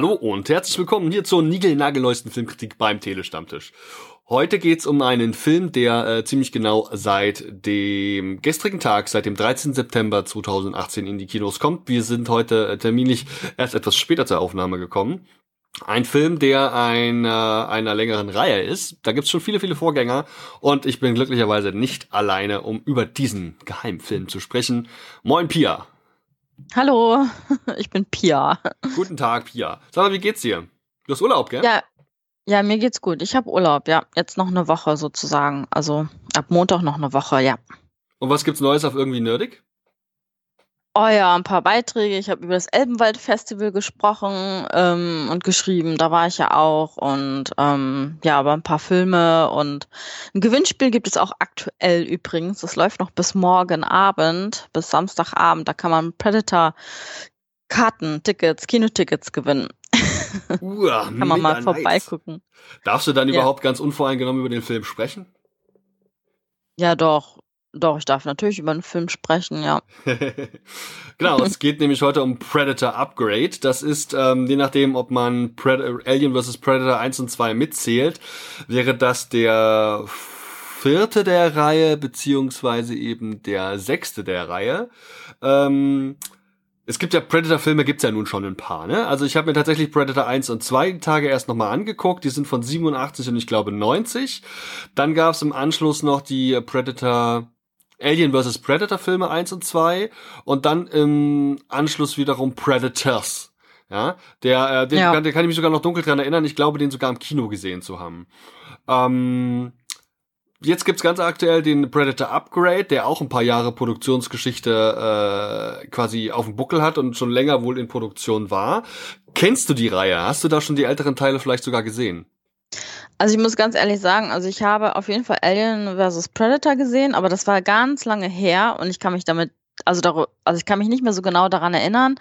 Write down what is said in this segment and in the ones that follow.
Hallo und herzlich willkommen hier zur niegelnagelneuesten Filmkritik beim Telestammtisch. Heute geht's um einen Film, der äh, ziemlich genau seit dem gestrigen Tag, seit dem 13. September 2018 in die Kinos kommt. Wir sind heute äh, terminlich erst etwas später zur Aufnahme gekommen. Ein Film, der einer, einer längeren Reihe ist. Da gibt's schon viele, viele Vorgänger. Und ich bin glücklicherweise nicht alleine, um über diesen Geheimfilm zu sprechen. Moin, Pia. Hallo, ich bin Pia. Guten Tag, Pia. Sag mal, wie geht's dir? Du hast Urlaub, gell? Ja, ja, mir geht's gut. Ich habe Urlaub, ja. Jetzt noch eine Woche sozusagen. Also ab Montag noch eine Woche, ja. Und was gibt's Neues auf irgendwie nerdig? Oh ja, ein paar Beiträge. Ich habe über das Elbenwald-Festival gesprochen ähm, und geschrieben. Da war ich ja auch. Und ähm, ja, aber ein paar Filme und ein Gewinnspiel gibt es auch aktuell übrigens. Das läuft noch bis morgen Abend, bis Samstagabend. Da kann man Predator Karten, Tickets, Kinotickets gewinnen. Uah, kann man mal nice. vorbeigucken. Darfst du dann Ja. überhaupt ganz unvoreingenommen über den Film sprechen? Ja, doch. Doch, ich darf natürlich über einen Film sprechen, ja. genau, es geht nämlich heute um Predator Upgrade. Das ist, ähm, je nachdem, ob man Pred Alien vs. Predator 1 und 2 mitzählt, wäre das der vierte der Reihe, beziehungsweise eben der sechste der Reihe. Ähm, es gibt ja Predator-Filme, gibt's ja nun schon ein paar, ne? Also ich habe mir tatsächlich Predator 1 und 2 Tage erst nochmal angeguckt. Die sind von 87 und ich glaube 90. Dann gab's im Anschluss noch die Predator Alien vs. Predator Filme 1 und 2 und dann im Anschluss wiederum Predators. Ja, der, äh, den, Ja. Kann, den kann ich mich sogar noch dunkel dran erinnern. Ich glaube, den sogar im Kino gesehen zu haben. Ähm, jetzt gibt's ganz aktuell den Predator Upgrade, der auch ein paar Jahre Produktionsgeschichte äh, quasi auf dem Buckel hat und schon länger wohl in Produktion war. Kennst du die Reihe? Hast du da schon die älteren Teile vielleicht sogar gesehen? Also ich muss ganz ehrlich sagen, also ich habe auf jeden Fall Alien vs. Predator gesehen, aber das war ganz lange her und ich kann mich damit, also darü- also ich kann mich nicht mehr so genau daran erinnern.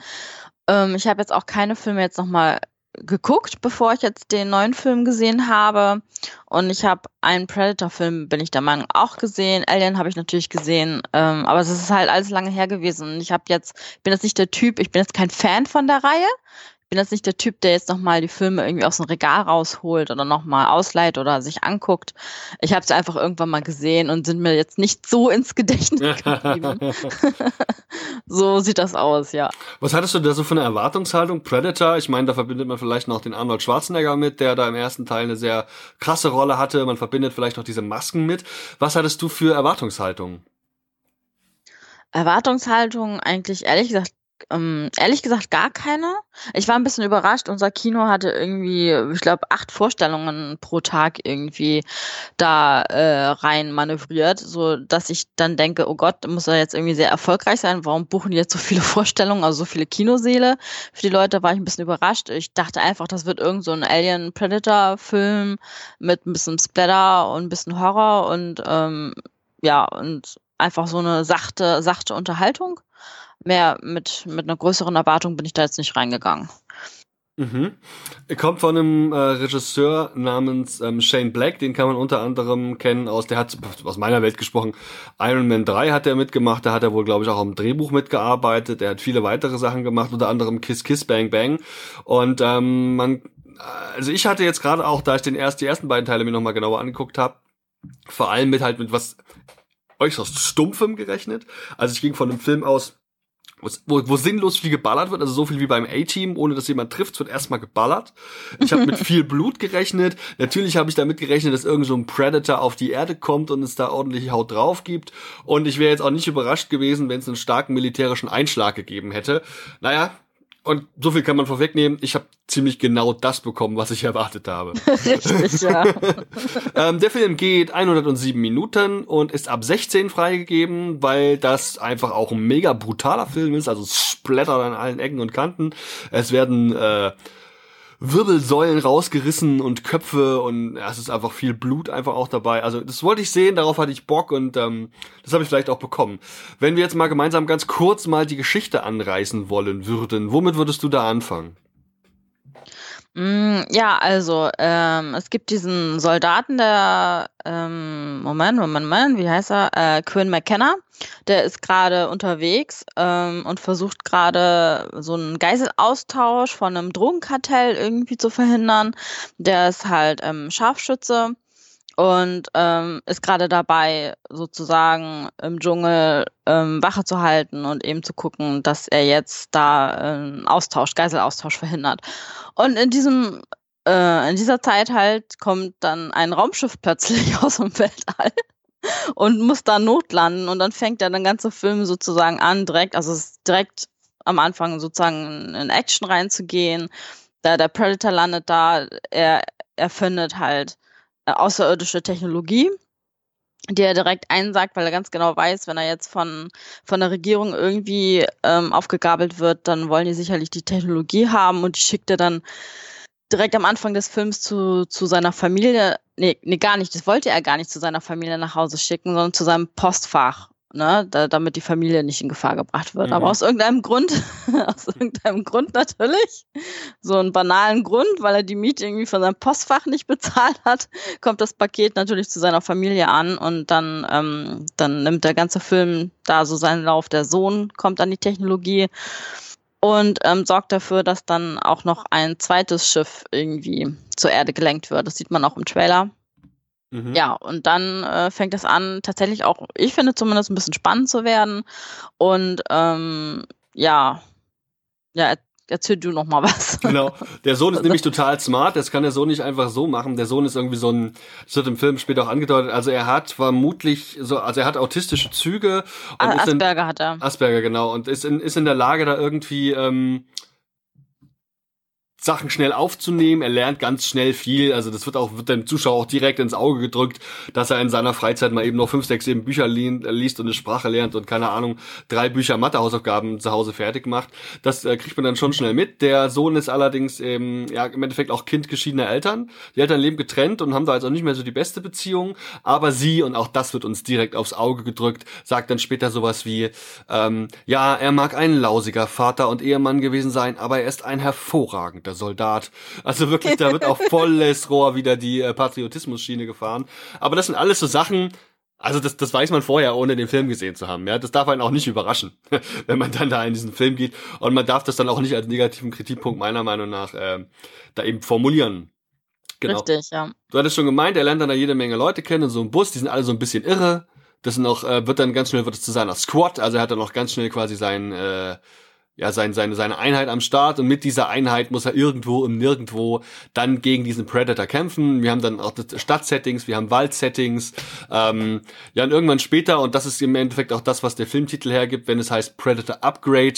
Ähm, ich habe jetzt auch keine Filme jetzt nochmal geguckt, bevor ich jetzt den neuen Film gesehen habe. Und ich habe einen Predator-Film, bin ich der Meinung, auch gesehen. Alien habe ich natürlich gesehen, ähm, aber es ist halt alles lange her gewesen. Und ich habe jetzt, ich bin jetzt nicht der Typ, ich bin jetzt kein Fan von der Reihe. Ich bin jetzt nicht der Typ, der jetzt nochmal die Filme irgendwie aus dem Regal rausholt oder nochmal ausleiht oder sich anguckt. Ich habe sie einfach irgendwann mal gesehen und sind mir jetzt nicht so ins Gedächtnis geblieben. so sieht das aus, ja. Was hattest du da so für eine Erwartungshaltung? Predator, ich meine, da verbindet man vielleicht noch den Arnold Schwarzenegger mit, der da im ersten Teil eine sehr krasse Rolle hatte. Man verbindet vielleicht noch diese Masken mit. Was hattest du für Erwartungshaltung? Erwartungshaltung eigentlich ehrlich gesagt, ähm, ehrlich gesagt gar keine. Ich war ein bisschen überrascht. Unser Kino hatte irgendwie, ich glaube, acht Vorstellungen pro Tag irgendwie da äh, rein manövriert, so dass ich dann denke, oh Gott, muss er jetzt irgendwie sehr erfolgreich sein. Warum buchen die jetzt so viele Vorstellungen, also so viele Kinoseele? Für die Leute war ich ein bisschen überrascht. Ich dachte einfach, das wird irgend so ein Alien Predator Film mit ein bisschen Splatter und ein bisschen Horror und ähm, ja und einfach so eine sachte, sachte Unterhaltung. Mehr mit, mit einer größeren Erwartung bin ich da jetzt nicht reingegangen. Mhm. Kommt von einem äh, Regisseur namens ähm, Shane Black, den kann man unter anderem kennen aus, der hat aus meiner Welt gesprochen, Iron Man 3 hat er mitgemacht, da hat er wohl, glaube ich, auch am Drehbuch mitgearbeitet, er hat viele weitere Sachen gemacht, unter anderem Kiss Kiss Bang Bang und ähm, man, also ich hatte jetzt gerade auch, da ich den erst, die ersten beiden Teile mir nochmal genauer angeguckt habe, vor allem mit halt mit was äußerst Stumpfem gerechnet, also ich ging von einem Film aus, wo, wo sinnlos viel geballert wird, also so viel wie beim A-Team, ohne dass jemand trifft, es wird erstmal geballert. Ich habe mit viel Blut gerechnet. Natürlich habe ich damit gerechnet, dass irgend so ein Predator auf die Erde kommt und es da ordentlich Haut drauf gibt. Und ich wäre jetzt auch nicht überrascht gewesen, wenn es einen starken militärischen Einschlag gegeben hätte. Naja, und so viel kann man vorwegnehmen. Ich habe ziemlich genau das bekommen, was ich erwartet habe. Richtig, ja. Ähm, der Film geht 107 Minuten und ist ab 16 freigegeben, weil das einfach auch ein mega brutaler Film ist. Also es splattert an allen Ecken und Kanten. Es werden äh, Wirbelsäulen rausgerissen und Köpfe und ja, es ist einfach viel Blut einfach auch dabei. Also das wollte ich sehen, darauf hatte ich Bock und ähm, das habe ich vielleicht auch bekommen. Wenn wir jetzt mal gemeinsam ganz kurz mal die Geschichte anreißen wollen würden, womit würdest du da anfangen? Mm, ja, also ähm, es gibt diesen Soldaten, der ähm, Moment, Moment, Moment, wie heißt er? Äh, Quinn McKenna. Der ist gerade unterwegs ähm, und versucht gerade so einen Geiselaustausch von einem Drogenkartell irgendwie zu verhindern. Der ist halt ähm, Scharfschütze und ähm, ist gerade dabei, sozusagen im Dschungel ähm, Wache zu halten und eben zu gucken, dass er jetzt da ähm, Austausch, Geiselaustausch verhindert. Und in diesem äh, in dieser Zeit halt kommt dann ein Raumschiff plötzlich aus dem Weltall und muss da notlanden und dann fängt er den ganzen Film sozusagen an, direkt, also es ist direkt am Anfang sozusagen in Action reinzugehen. Da der Predator landet da, er, er findet halt außerirdische Technologie, die er direkt einsagt, weil er ganz genau weiß, wenn er jetzt von, von der Regierung irgendwie ähm, aufgegabelt wird, dann wollen die sicherlich die Technologie haben und die schickt er dann direkt am Anfang des Films zu, zu seiner Familie, nee, nee, gar nicht, das wollte er gar nicht zu seiner Familie nach Hause schicken, sondern zu seinem Postfach ne, da, damit die Familie nicht in Gefahr gebracht wird. Mhm. Aber aus irgendeinem Grund, aus irgendeinem Grund natürlich, so einen banalen Grund, weil er die Miete irgendwie von seinem Postfach nicht bezahlt hat, kommt das Paket natürlich zu seiner Familie an und dann, ähm, dann nimmt der ganze Film da so seinen Lauf. Der Sohn kommt an die Technologie und ähm, sorgt dafür, dass dann auch noch ein zweites Schiff irgendwie zur Erde gelenkt wird. Das sieht man auch im Trailer. Mhm. Ja, und dann äh, fängt es an, tatsächlich auch, ich finde zumindest ein bisschen spannend zu werden. Und ähm, ja, ja, erzähl du noch mal was. Genau. Der Sohn ist nämlich total smart. Das kann der Sohn nicht einfach so machen. Der Sohn ist irgendwie so ein, das wird im Film später auch angedeutet. Also er hat vermutlich so, also er hat autistische Züge. Und Asperger in, hat er. Asperger, genau. Und ist in, ist in der Lage, da irgendwie, ähm, Sachen schnell aufzunehmen. Er lernt ganz schnell viel. Also das wird auch wird dem Zuschauer auch direkt ins Auge gedrückt, dass er in seiner Freizeit mal eben noch fünf, sechs, sieben Bücher liest und eine Sprache lernt und keine Ahnung drei Bücher Mathehausaufgaben zu Hause fertig macht. Das äh, kriegt man dann schon schnell mit. Der Sohn ist allerdings ähm, ja im Endeffekt auch Kind geschiedener Eltern. Die Eltern leben getrennt und haben da also nicht mehr so die beste Beziehung. Aber sie und auch das wird uns direkt aufs Auge gedrückt. Sagt dann später sowas wie ähm, ja er mag ein lausiger Vater und Ehemann gewesen sein, aber er ist ein hervorragender der Soldat. Also wirklich, da wird auf volles Rohr wieder die äh, Patriotismus-Schiene gefahren. Aber das sind alles so Sachen, also das, das weiß man vorher, ohne den Film gesehen zu haben. Ja, das darf einen auch nicht überraschen, wenn man dann da in diesen Film geht. Und man darf das dann auch nicht als negativen Kritikpunkt meiner Meinung nach äh, da eben formulieren. Genau. Richtig, ja. Du hattest schon gemeint, er lernt dann da jede Menge Leute kennen in so einem Bus. Die sind alle so ein bisschen irre. Das sind auch, äh, wird dann ganz schnell wird es zu seiner Squad. Also er hat dann auch ganz schnell quasi sein äh, ja, sein, seine, seine Einheit am Start und mit dieser Einheit muss er irgendwo im Nirgendwo dann gegen diesen Predator kämpfen. Wir haben dann auch Stadtsettings, wir haben Waldsettings. Ähm, ja, und irgendwann später, und das ist im Endeffekt auch das, was der Filmtitel hergibt, wenn es heißt Predator Upgrade,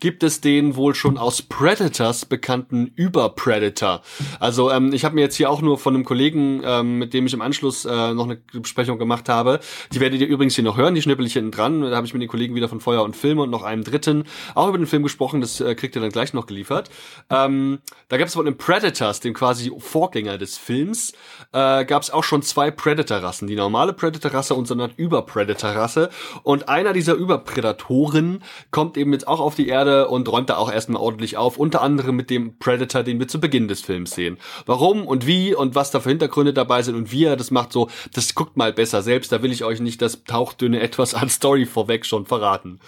gibt es den wohl schon aus Predators bekannten Über-Predator. Also ähm, ich habe mir jetzt hier auch nur von einem Kollegen, ähm, mit dem ich im Anschluss äh, noch eine Besprechung gemacht habe, die werdet ihr übrigens hier noch hören, die schnippel ich hinten dran. Da habe ich mit den Kollegen wieder von Feuer und Filme und noch einem dritten auch über den Film gesprochen, das äh, kriegt ihr dann gleich noch geliefert. Ähm, da gab es von den Predators, dem quasi Vorgänger des Films, äh, gab es auch schon zwei Predator-Rassen. Die normale Predator-Rasse und so eine Über-Predator-Rasse. Und einer dieser Überpredatoren kommt eben jetzt auch auf die Erde und räumt da auch erstmal ordentlich auf. Unter anderem mit dem Predator, den wir zu Beginn des Films sehen. Warum und wie und was da für Hintergründe dabei sind und wie er das macht, so, das guckt mal besser selbst. Da will ich euch nicht das tauchdünne etwas an Story vorweg schon verraten.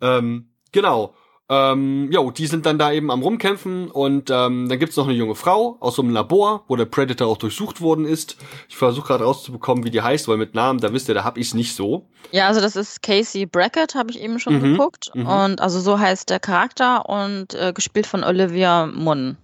Ähm, genau. Ähm, jo, die sind dann da eben am rumkämpfen und ähm, dann gibt's noch eine junge Frau aus so einem Labor, wo der Predator auch durchsucht worden ist. Ich versuche gerade rauszubekommen, wie die heißt, weil mit Namen, da wisst ihr, da hab ich's nicht so. Ja, also das ist Casey Brackett, habe ich eben schon mhm, geguckt. Mhm. Und also so heißt der Charakter und äh, gespielt von Olivia Munn.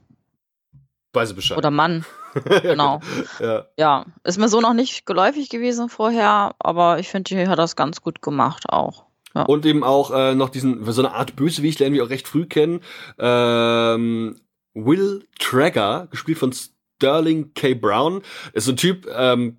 Weiß Bescheid. Oder Mann. genau. ja. ja. Ist mir so noch nicht geläufig gewesen vorher, aber ich finde, die hat das ganz gut gemacht auch. Ja. Und eben auch äh, noch diesen, so eine Art Bösewicht lernen wir auch recht früh kennen. Ähm, Will Traeger, gespielt von Sterling K. Brown, ist so ein Typ, ähm,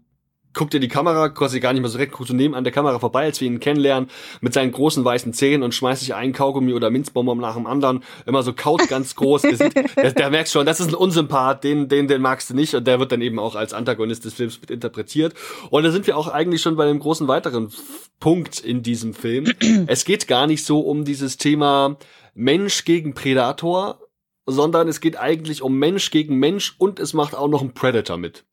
guckt in die Kamera, quasi gar nicht mehr so direkt, guckt so neben an der Kamera vorbei, als wir ihn kennenlernen, mit seinen großen weißen Zähnen und schmeißt sich einen Kaugummi oder Minzbonbon nach dem anderen, immer so kaut ganz groß. der, der, der merkst schon, das ist ein Unsympath, den, den, den magst du nicht und der wird dann eben auch als Antagonist des Films mit interpretiert. Und da sind wir auch eigentlich schon bei einem großen weiteren Punkt in diesem Film. es geht gar nicht so um dieses Thema Mensch gegen Predator, sondern es geht eigentlich um Mensch gegen Mensch und es macht auch noch ein Predator mit.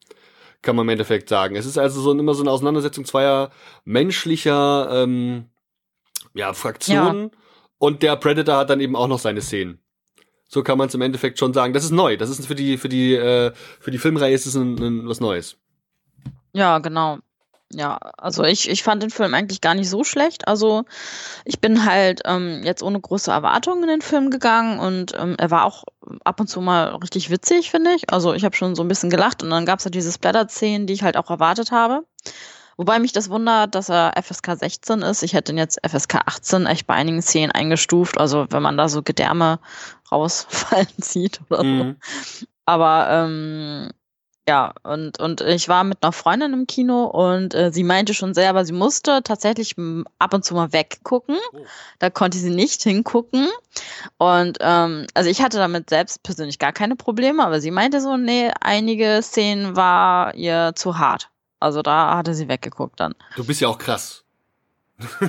Kann man im Endeffekt sagen. Es ist also so immer so eine Auseinandersetzung zweier menschlicher ähm, ja, Fraktionen ja. und der Predator hat dann eben auch noch seine Szenen. So kann man es im Endeffekt schon sagen. Das ist neu. Das ist für die für die äh, für die Filmreihe ist es ein, ein, was Neues. Ja, genau. Ja, also ich, ich fand den Film eigentlich gar nicht so schlecht. Also ich bin halt ähm, jetzt ohne große Erwartungen in den Film gegangen und ähm, er war auch ab und zu mal richtig witzig, finde ich. Also ich habe schon so ein bisschen gelacht und dann gab es halt diese Splatter-Szenen, die ich halt auch erwartet habe. Wobei mich das wundert, dass er FSK 16 ist. Ich hätte ihn jetzt FSK 18 echt bei einigen Szenen eingestuft. Also wenn man da so Gedärme rausfallen sieht oder mhm. so. Aber ähm, ja, und, und ich war mit einer Freundin im Kino und äh, sie meinte schon selber, sie musste tatsächlich ab und zu mal weggucken. Oh. Da konnte sie nicht hingucken. Und ähm, also ich hatte damit selbst persönlich gar keine Probleme, aber sie meinte so, nee, einige Szenen war ihr zu hart. Also da hatte sie weggeguckt dann. Du bist ja auch krass.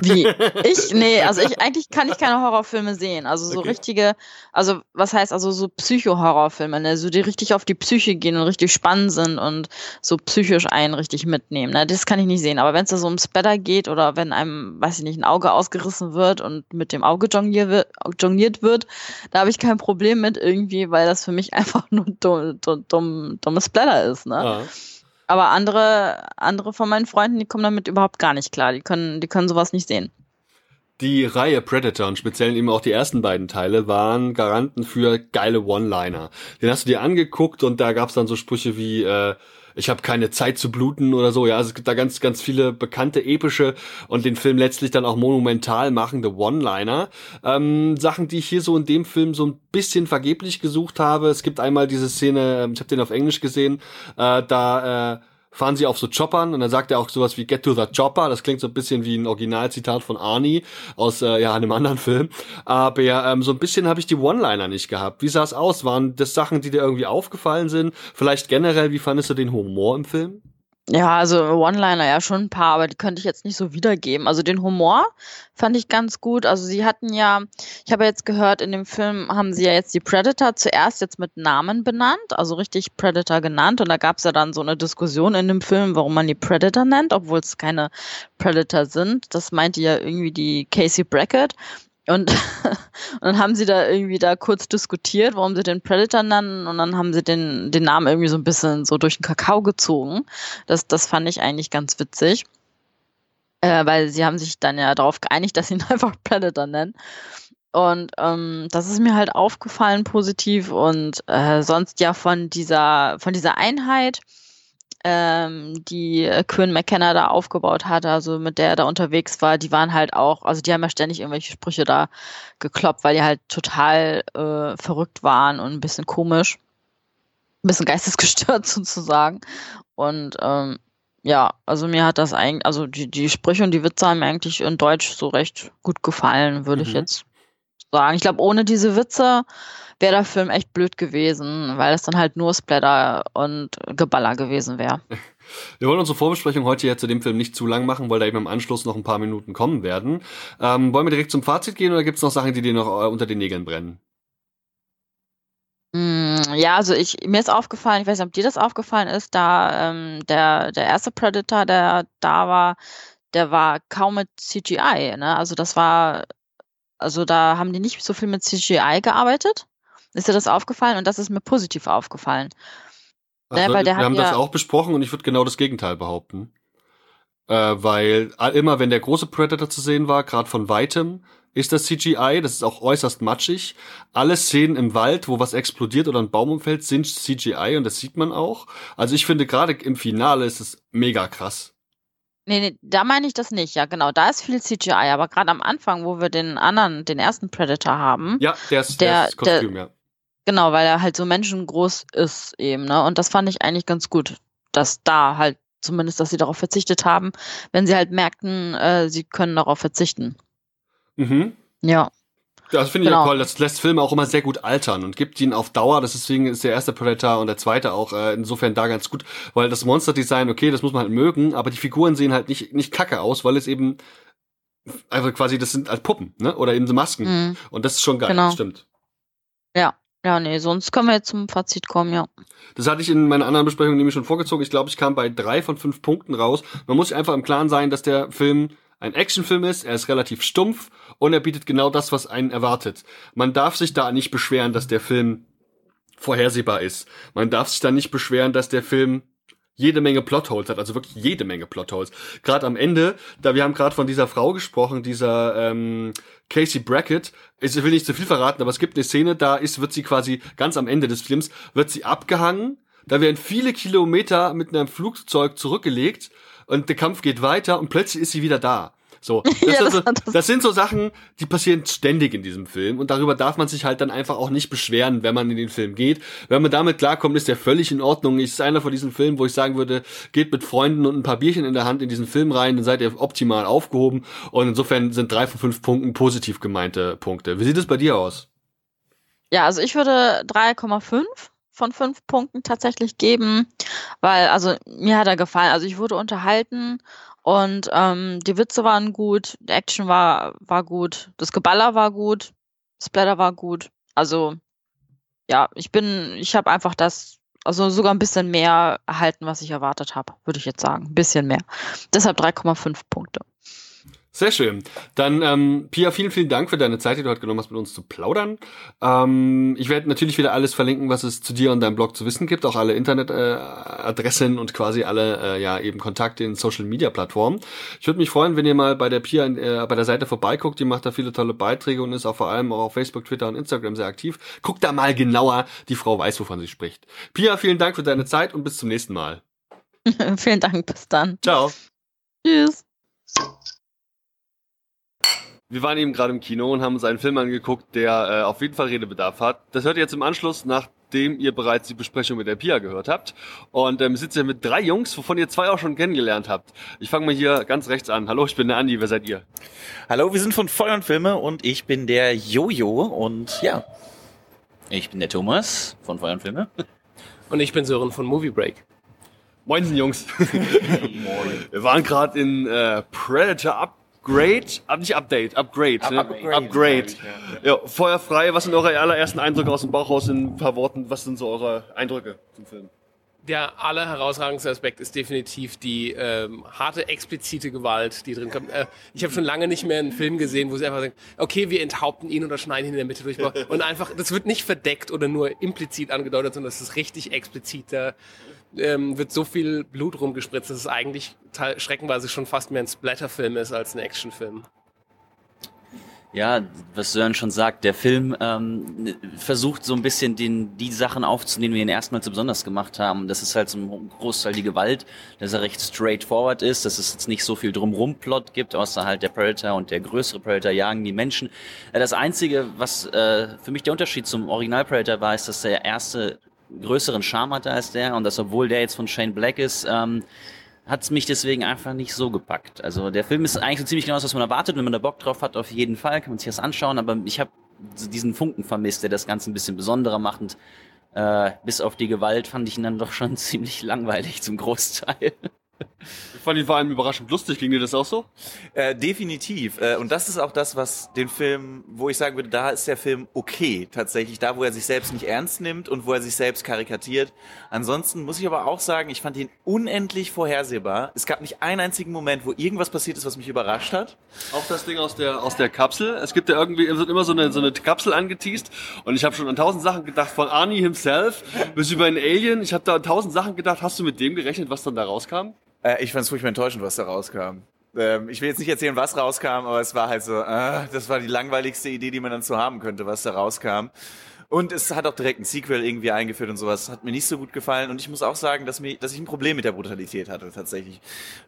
Wie? Ich? Nee, also ich eigentlich kann ich keine Horrorfilme sehen. Also so okay. richtige, also was heißt also so Psycho-Horrorfilme, ne? So die richtig auf die Psyche gehen und richtig spannend sind und so psychisch einen richtig mitnehmen. Ne? Das kann ich nicht sehen. Aber wenn es da so um Spatter geht oder wenn einem, weiß ich nicht, ein Auge ausgerissen wird und mit dem Auge jongliert wird, da habe ich kein Problem mit irgendwie, weil das für mich einfach nur dumm, dumm, dumm, dummes Splatter ist. Ne? Ja. Aber andere, andere von meinen Freunden, die kommen damit überhaupt gar nicht klar. Die können, die können sowas nicht sehen. Die Reihe Predator und speziell eben auch die ersten beiden Teile waren Garanten für geile One-Liner. Den hast du dir angeguckt und da gab's dann so Sprüche wie äh, ich habe keine Zeit zu bluten oder so. Ja, also es gibt da ganz, ganz viele bekannte epische und den Film letztlich dann auch monumental machende One-Liner. Ähm, Sachen, die ich hier so in dem Film so ein bisschen vergeblich gesucht habe. Es gibt einmal diese Szene, ähm, ich habe den auf Englisch gesehen, äh, da äh, fahren sie auf so Choppern und dann sagt er auch sowas wie Get to the Chopper. Das klingt so ein bisschen wie ein Originalzitat von Arnie aus äh, ja einem anderen Film. Aber ja, ähm, so ein bisschen habe ich die One-Liner nicht gehabt. Wie sah es aus? Waren das Sachen, die dir irgendwie aufgefallen sind? Vielleicht generell, wie fandest du den Humor im Film? Ja, also One-Liner ja schon ein paar, aber die könnte ich jetzt nicht so wiedergeben. Also den Humor fand ich ganz gut. Also sie hatten ja, ich habe jetzt gehört, in dem Film haben sie ja jetzt die Predator zuerst jetzt mit Namen benannt, also richtig Predator genannt. Und da gab es ja dann so eine Diskussion in dem Film, warum man die Predator nennt, obwohl es keine Predator sind. Das meinte ja irgendwie die Casey Brackett. Und, und dann haben sie da irgendwie da kurz diskutiert, warum sie den Predator nennen und dann haben sie den, den Namen irgendwie so ein bisschen so durch den Kakao gezogen. Das, das fand ich eigentlich ganz witzig. Äh, weil sie haben sich dann ja darauf geeinigt, dass sie ihn einfach Predator nennen. Und ähm, das ist mir halt aufgefallen positiv und äh, sonst ja von dieser, von dieser Einheit ähm, die äh, Quinn McKenna da aufgebaut hat, also mit der er da unterwegs war, die waren halt auch, also die haben ja ständig irgendwelche Sprüche da gekloppt, weil die halt total äh, verrückt waren und ein bisschen komisch, ein bisschen geistesgestört sozusagen. Und ähm, ja, also mir hat das eigentlich, also die, die Sprüche und die Witze haben mir eigentlich in Deutsch so recht gut gefallen, würde mhm. ich jetzt sagen. Ich glaube, ohne diese Witze wäre der Film echt blöd gewesen, weil es dann halt nur Splatter und Geballer gewesen wäre. Wir wollen unsere Vorbesprechung heute ja zu dem Film nicht zu lang machen, weil da eben im Anschluss noch ein paar Minuten kommen werden. Ähm, wollen wir direkt zum Fazit gehen oder gibt es noch Sachen, die dir noch äh, unter den Nägeln brennen? Mm, ja, also ich, mir ist aufgefallen, ich weiß nicht, ob dir das aufgefallen ist, da ähm, der, der erste Predator, der da war, der war kaum mit CGI. Ne? Also das war, also da haben die nicht so viel mit CGI gearbeitet. Ist dir das aufgefallen? Und das ist mir positiv aufgefallen. Also, ne, wir haben ja das auch besprochen und ich würde genau das Gegenteil behaupten. Äh, weil immer wenn der große Predator zu sehen war, gerade von weitem, ist das CGI, das ist auch äußerst matschig. Alle Szenen im Wald, wo was explodiert oder ein Baum umfällt, sind CGI und das sieht man auch. Also ich finde gerade im Finale ist es mega krass. Nee, nee, da meine ich das nicht. Ja, genau, da ist viel CGI, aber gerade am Anfang, wo wir den anderen, den ersten Predator haben. Ja, der ist, der, der ist Kostüm, der, ja. Genau, weil er halt so menschengroß ist eben, ne? Und das fand ich eigentlich ganz gut, dass da halt zumindest, dass sie darauf verzichtet haben, wenn sie halt merkten, äh, sie können darauf verzichten. Mhm. Ja. Das finde ich genau. ja toll. Das lässt Filme auch immer sehr gut altern und gibt ihnen auf Dauer. Deswegen ist der erste Predator und der zweite auch äh, insofern da ganz gut, weil das Monster-Design, okay, das muss man halt mögen, aber die Figuren sehen halt nicht nicht kacke aus, weil es eben einfach quasi das sind als Puppen, ne? Oder eben so Masken. Mhm. Und das ist schon geil. Genau. Das stimmt. Ja, Ja, nee, sonst können wir jetzt zum Fazit kommen, ja. Das hatte ich in meiner anderen Besprechung nämlich schon vorgezogen. Ich glaube, ich kam bei drei von fünf Punkten raus. Man muss sich einfach im Klaren sein, dass der Film ein Actionfilm ist, er ist relativ stumpf und er bietet genau das, was einen erwartet. Man darf sich da nicht beschweren, dass der Film vorhersehbar ist. Man darf sich da nicht beschweren, dass der Film jede Menge Plotholes hat, also wirklich jede Menge Plotholes. Gerade am Ende, da wir haben gerade von dieser Frau gesprochen, dieser ähm, Casey Brackett. Ich will nicht zu viel verraten, aber es gibt eine Szene, da ist, wird sie quasi ganz am Ende des Films, wird sie abgehangen. Da werden viele Kilometer mit einem Flugzeug zurückgelegt und der Kampf geht weiter und plötzlich ist sie wieder da. So, das, ja, das, das, das, sind so Sachen, die passieren ständig in diesem Film und darüber darf man sich halt dann einfach auch nicht beschweren, wenn man in den Film geht. Wenn man damit klarkommt, ist der völlig in Ordnung. Ich ist einer von diesen Filmen, wo ich sagen würde, geht mit Freunden und ein paar Bierchen in der Hand in diesen Film rein, dann seid ihr optimal aufgehoben und insofern sind drei von fünf Punkten positiv gemeinte Punkte. Wie sieht es bei dir aus? Ja, also ich würde 3,5 von fünf Punkten tatsächlich geben, weil also mir hat er gefallen. Also ich wurde unterhalten und ähm, die Witze waren gut, die Action war, war gut, das Geballer war gut, Splatter war gut. Also ja, ich bin, ich habe einfach das, also sogar ein bisschen mehr erhalten, was ich erwartet habe, würde ich jetzt sagen. Ein bisschen mehr. Deshalb 3,5 Punkte. Sehr schön. Dann, ähm, Pia, vielen, vielen Dank für deine Zeit, die du heute genommen hast, mit uns zu plaudern. Ähm, ich werde natürlich wieder alles verlinken, was es zu dir und deinem Blog zu wissen gibt, auch alle Internetadressen äh, und quasi alle, äh, ja, eben Kontakte in Social-Media-Plattformen. Ich würde mich freuen, wenn ihr mal bei der Pia äh, bei der Seite vorbeiguckt. Die macht da viele tolle Beiträge und ist auch vor allem auch auf Facebook, Twitter und Instagram sehr aktiv. Guckt da mal genauer. Die Frau weiß, wovon sie spricht. Pia, vielen Dank für deine Zeit und bis zum nächsten Mal. vielen Dank, bis dann. Ciao. Tschüss. Wir waren eben gerade im Kino und haben uns einen Film angeguckt, der äh, auf jeden Fall Redebedarf hat. Das hört ihr jetzt im Anschluss, nachdem ihr bereits die Besprechung mit der Pia gehört habt. Und ähm, sitzt hier mit drei Jungs, wovon ihr zwei auch schon kennengelernt habt. Ich fange mal hier ganz rechts an. Hallo, ich bin der Andi, wer seid ihr? Hallo, wir sind von Feuer und Filme und ich bin der Jojo und ja, ich bin der Thomas von Feuer und Filme. Und ich bin Sören von Movie Break. Moinsen, Jungs. Moin. Wir waren gerade in äh, Predator Up Upgrade, nicht Update, Upgrade. Up, ne? Upgrade. Upgrade. Ja, ja, Feuer frei. Was sind eure allerersten Eindrücke aus dem Bauchhaus in ein paar Worten? Was sind so eure Eindrücke zum Film? Der aller herausragendste Aspekt ist definitiv die ähm, harte, explizite Gewalt, die drin kommt. Äh, ich habe schon lange nicht mehr einen Film gesehen, wo sie einfach sagen, okay, wir enthaupten ihn oder schneiden ihn in der Mitte durch. Und einfach, das wird nicht verdeckt oder nur implizit angedeutet, sondern das ist richtig explizit. Ähm, wird so viel Blut rumgespritzt, dass es eigentlich schreckenweise schon fast mehr ein Splatterfilm ist als ein Actionfilm. Ja, was Sören schon sagt, der Film ähm, versucht so ein bisschen den, die Sachen aufzunehmen, die ihn erstmals so besonders gemacht haben. Das ist halt ein Großteil die Gewalt, dass er recht straightforward ist, dass es jetzt nicht so viel drumrum Plot gibt, außer halt der Predator und der größere Predator jagen die Menschen. Äh, das Einzige, was äh, für mich der Unterschied zum Original Predator war, ist, dass der erste größeren Charme hatte als der und dass obwohl der jetzt von Shane Black ist, ähm, hat es mich deswegen einfach nicht so gepackt. Also der Film ist eigentlich so ziemlich genau das, was man erwartet. Wenn man da Bock drauf hat, auf jeden Fall, kann man sich das anschauen. Aber ich habe diesen Funken vermisst, der das Ganze ein bisschen besonderer macht. Und äh, bis auf die Gewalt fand ich ihn dann doch schon ziemlich langweilig zum Großteil. Ich fand ihn vor allem überraschend lustig. Ging dir das auch so? Äh, definitiv. Äh, und das ist auch das, was den Film, wo ich sagen würde, da ist der Film okay. Tatsächlich da, wo er sich selbst nicht ernst nimmt und wo er sich selbst karikatiert. Ansonsten muss ich aber auch sagen, ich fand ihn unendlich vorhersehbar. Es gab nicht einen einzigen Moment, wo irgendwas passiert ist, was mich überrascht hat. Auch das Ding aus der, aus der Kapsel. Es gibt ja irgendwie, es wird immer so eine, so eine Kapsel angeteased. Und ich habe schon an tausend Sachen gedacht, von Arnie himself bis über einen Alien. Ich habe da an tausend Sachen gedacht. Hast du mit dem gerechnet, was dann da rauskam? Äh, ich fand es furchtbar enttäuschend, was da rauskam. Ähm, ich will jetzt nicht erzählen, was rauskam, aber es war halt so, äh, das war die langweiligste Idee, die man dann so haben könnte, was da rauskam. Und es hat auch direkt ein Sequel irgendwie eingeführt und sowas. Hat mir nicht so gut gefallen. Und ich muss auch sagen, dass, mir, dass ich ein Problem mit der Brutalität hatte, tatsächlich.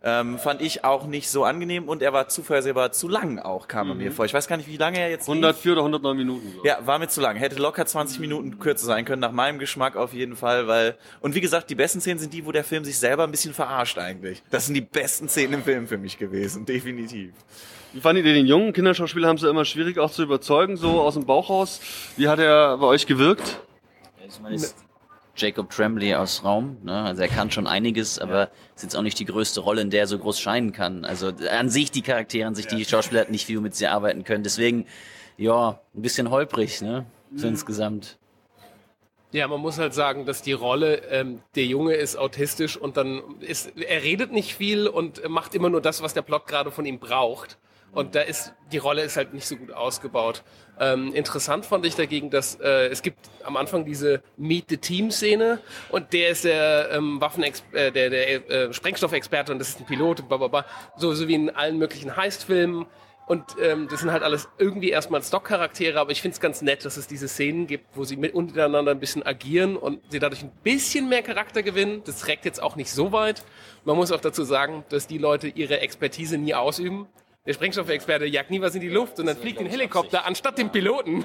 Ähm, fand ich auch nicht so angenehm und er war zu vorhersehbar zu lang auch, kam er mir mhm. vor. Ich weiß gar nicht, wie lange er jetzt 104 lief. oder 109 Minuten. So. Ja, war mir zu lang. Hätte locker 20 Minuten kürzer sein können, nach meinem Geschmack auf jeden Fall, weil, und wie gesagt, die besten Szenen sind die, wo der Film sich selber ein bisschen verarscht eigentlich. Das sind die besten Szenen im Film für mich gewesen, definitiv. Wie fandet ihr den jungen Kinderschauspieler? Haben sie immer schwierig auch zu überzeugen, so aus dem Bauch raus? Wie hat er bei euch gewirkt? Ich meine, ist Jacob Tremblay aus Raum. Ne? Also er kann schon einiges, aber ist jetzt auch nicht die größte Rolle, in der er so groß scheinen kann. Also an sich die Charaktere, an sich die Schauspieler hat nicht viel, mit sie arbeiten können. Deswegen, ja, ein bisschen holprig, ne? So mhm. insgesamt. Ja, man muss halt sagen, dass die Rolle, ähm, der Junge ist autistisch und dann ist, er redet nicht viel und macht immer nur das, was der Plot gerade von ihm braucht. Und da ist, die Rolle ist halt nicht so gut ausgebaut. Ähm, interessant fand ich dagegen, dass äh, es gibt am Anfang diese Meet the Team Szene und der ist der ähm, Waffen äh, der, der äh, Sprengstoffexperte und das ist ein Pilot und. So, so wie in allen möglichen Heist-Filmen und ähm, das sind halt alles irgendwie erstmal Stock-Charaktere, aber ich finde es ganz nett, dass es diese Szenen gibt, wo sie mit untereinander ein bisschen agieren und sie dadurch ein bisschen mehr Charakter gewinnen. Das trägt jetzt auch nicht so weit. Man muss auch dazu sagen, dass die Leute ihre Expertise nie ausüben. Der Sprengstoffexperte jagt nie was in die Luft und dann fliegt ein Helikopter anstatt dem Piloten.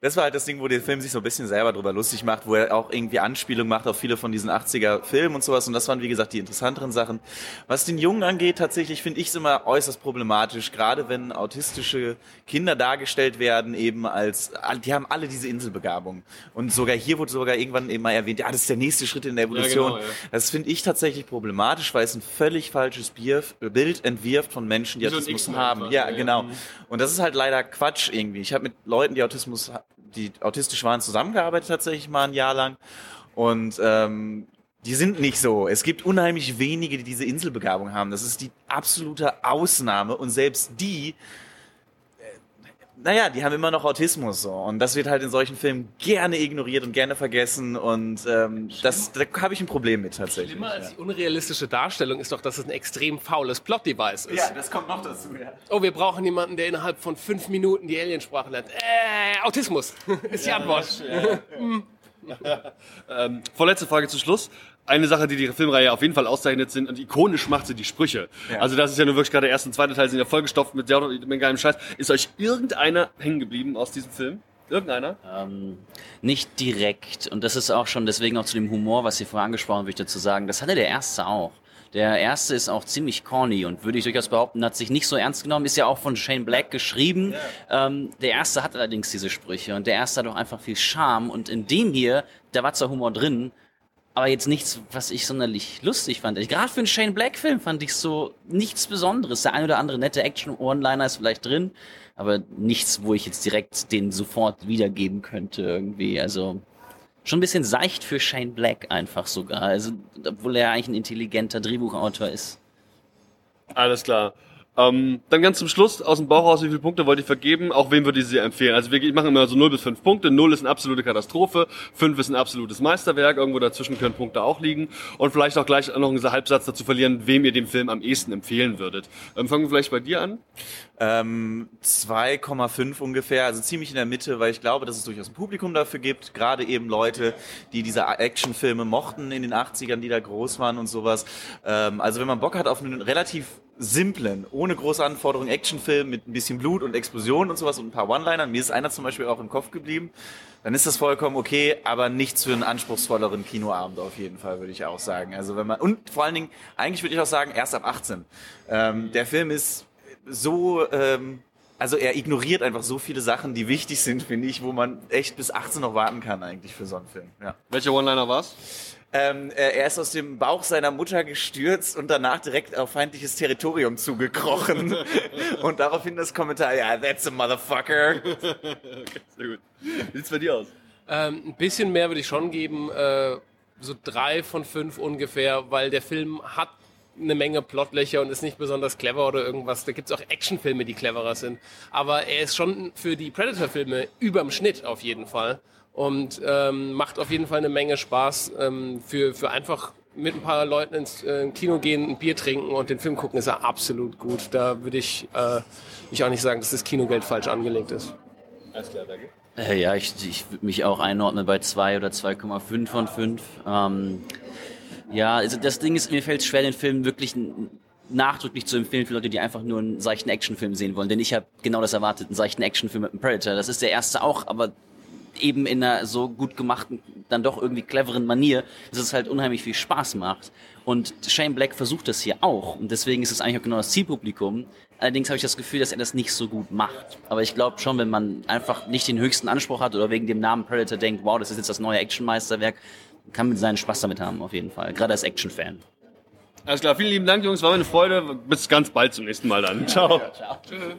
das war halt das Ding, wo der Film sich so ein bisschen selber drüber lustig macht, wo er auch irgendwie Anspielung macht auf viele von diesen 80er Filmen und sowas. Und das waren, wie gesagt, die interessanteren Sachen. Was den Jungen angeht, tatsächlich finde ich es immer äußerst problematisch, gerade wenn autistische Kinder dargestellt werden, eben als, die haben alle diese Inselbegabung. Und sogar hier wurde sogar irgendwann eben mal erwähnt, ja, das ist der nächste Schritt in der Evolution. Ja, genau, ja. Das finde ich tatsächlich problematisch, weil es ein völlig falsches Bild entwirft wirft von Menschen, die Wie Autismus so haben. Ja, genau. Und das ist halt leider Quatsch irgendwie. Ich habe mit Leuten, die Autismus, die autistisch waren, zusammengearbeitet tatsächlich mal ein Jahr lang. Und ähm, die sind nicht so. Es gibt unheimlich wenige, die diese Inselbegabung haben. Das ist die absolute Ausnahme. Und selbst die naja, die haben immer noch Autismus so. Und das wird halt in solchen Filmen gerne ignoriert und gerne vergessen. Und ähm, das, da habe ich ein Problem mit tatsächlich. Schlimmer als die unrealistische Darstellung ist doch, dass es ein extrem faules Plot-Device ist. Ja, das kommt noch dazu, ja. Oh, wir brauchen jemanden, der innerhalb von fünf Minuten die Aliensprache lernt. Äh, Autismus ist die ja, Antwort. Ja. ähm, vorletzte Frage zum Schluss eine Sache, die die Filmreihe auf jeden Fall auszeichnet, sind und ikonisch macht sie die Sprüche. Ja. Also das ist ja nur wirklich gerade der erste und zweite Teil sind ja vollgestopft mit sehr mit geilem Scheiß. Ist euch irgendeiner hängen geblieben aus diesem Film? Irgendeiner? Ähm, nicht direkt. Und das ist auch schon deswegen auch zu dem Humor, was ihr vorher angesprochen habt, dazu sagen. Das hatte der erste auch. Der erste ist auch ziemlich corny und würde ich durchaus behaupten, hat sich nicht so ernst genommen. Ist ja auch von Shane Black geschrieben. Ja. Ähm, der erste hat allerdings diese Sprüche und der erste hat auch einfach viel Charme. Und in dem hier, da war zwar Humor drin, aber jetzt nichts, was ich sonderlich lustig fand. Gerade für einen Shane Black-Film fand ich so nichts Besonderes. Der ein oder andere nette Action-One-Liner ist vielleicht drin, aber nichts, wo ich jetzt direkt den sofort wiedergeben könnte irgendwie. Also schon ein bisschen seicht für Shane Black einfach sogar. Also, obwohl er eigentlich ein intelligenter Drehbuchautor ist. Alles klar. Ähm, dann ganz zum Schluss, aus dem Bauch raus, wie viele Punkte wollt ihr vergeben? Auch wem würde ich sie empfehlen? Also wir machen immer so 0 bis 5 Punkte. 0 ist eine absolute Katastrophe, 5 ist ein absolutes Meisterwerk, irgendwo dazwischen können Punkte auch liegen. Und vielleicht auch gleich noch einen Halbsatz dazu verlieren, wem ihr den Film am ehesten empfehlen würdet. Ähm, fangen wir vielleicht bei dir an. Ähm, 2,5 ungefähr, also ziemlich in der Mitte, weil ich glaube, dass es durchaus ein Publikum dafür gibt, gerade eben Leute, die diese Actionfilme mochten in den 80ern, die da groß waren und sowas. Ähm, also wenn man Bock hat auf einen relativ simplen, ohne große Anforderungen Actionfilm mit ein bisschen Blut und Explosionen und sowas und ein paar One-Linern, mir ist einer zum Beispiel auch im Kopf geblieben, dann ist das vollkommen okay, aber nichts für einen anspruchsvolleren Kinoabend auf jeden Fall, würde ich auch sagen. Also wenn man, und vor allen Dingen, eigentlich würde ich auch sagen, erst ab 18. Ähm, der Film ist so, ähm, also er ignoriert einfach so viele Sachen, die wichtig sind, finde ich, wo man echt bis 18 noch warten kann eigentlich für so einen Film. Ja. Welcher One-Liner war's? Ähm, äh, er ist aus dem Bauch seiner Mutter gestürzt und danach direkt auf feindliches Territorium zugekrochen. und daraufhin das Kommentar, ja, that's a motherfucker. okay, sehr gut. Wie sieht's bei dir aus? Ähm, ein bisschen mehr würde ich schon geben, äh, so drei von fünf ungefähr, weil der Film hat eine Menge Plotlöcher und ist nicht besonders clever oder irgendwas. Da gibt's auch Actionfilme, die cleverer sind. Aber er ist schon für die Predator-Filme überm Schnitt auf jeden Fall und ähm, macht auf jeden Fall eine Menge Spaß ähm, für, für einfach mit ein paar Leuten ins äh, Kino gehen, ein Bier trinken und den Film gucken, ist er absolut gut. Da würde ich, äh, ich auch nicht sagen, dass das Kinogeld falsch angelegt ist. Alles klar, danke. Äh, ja, ich, ich würde mich auch einordnen bei 2 oder 2,5 von 5. Ähm, ja, also das Ding ist, mir fällt es schwer, den Film wirklich nachdrücklich zu empfehlen für Leute, die einfach nur einen seichten Actionfilm sehen wollen. Denn ich habe genau das erwartet, einen seichten Actionfilm mit einem Predator. Das ist der erste auch, aber eben in einer so gut gemachten, dann doch irgendwie cleveren Manier, dass es halt unheimlich viel Spaß macht. Und Shane Black versucht das hier auch. Und deswegen ist es eigentlich auch genau das Zielpublikum. Allerdings habe ich das Gefühl, dass er das nicht so gut macht. Aber ich glaube schon, wenn man einfach nicht den höchsten Anspruch hat oder wegen dem Namen Predator denkt, wow, das ist jetzt das neue Actionmeisterwerk, kann seinen Spaß damit haben, auf jeden Fall. Gerade als Action-Fan. Alles klar, vielen lieben Dank, Jungs, war mir eine Freude. Bis ganz bald zum nächsten Mal dann. Ciao. Ja, ciao. Tschüss.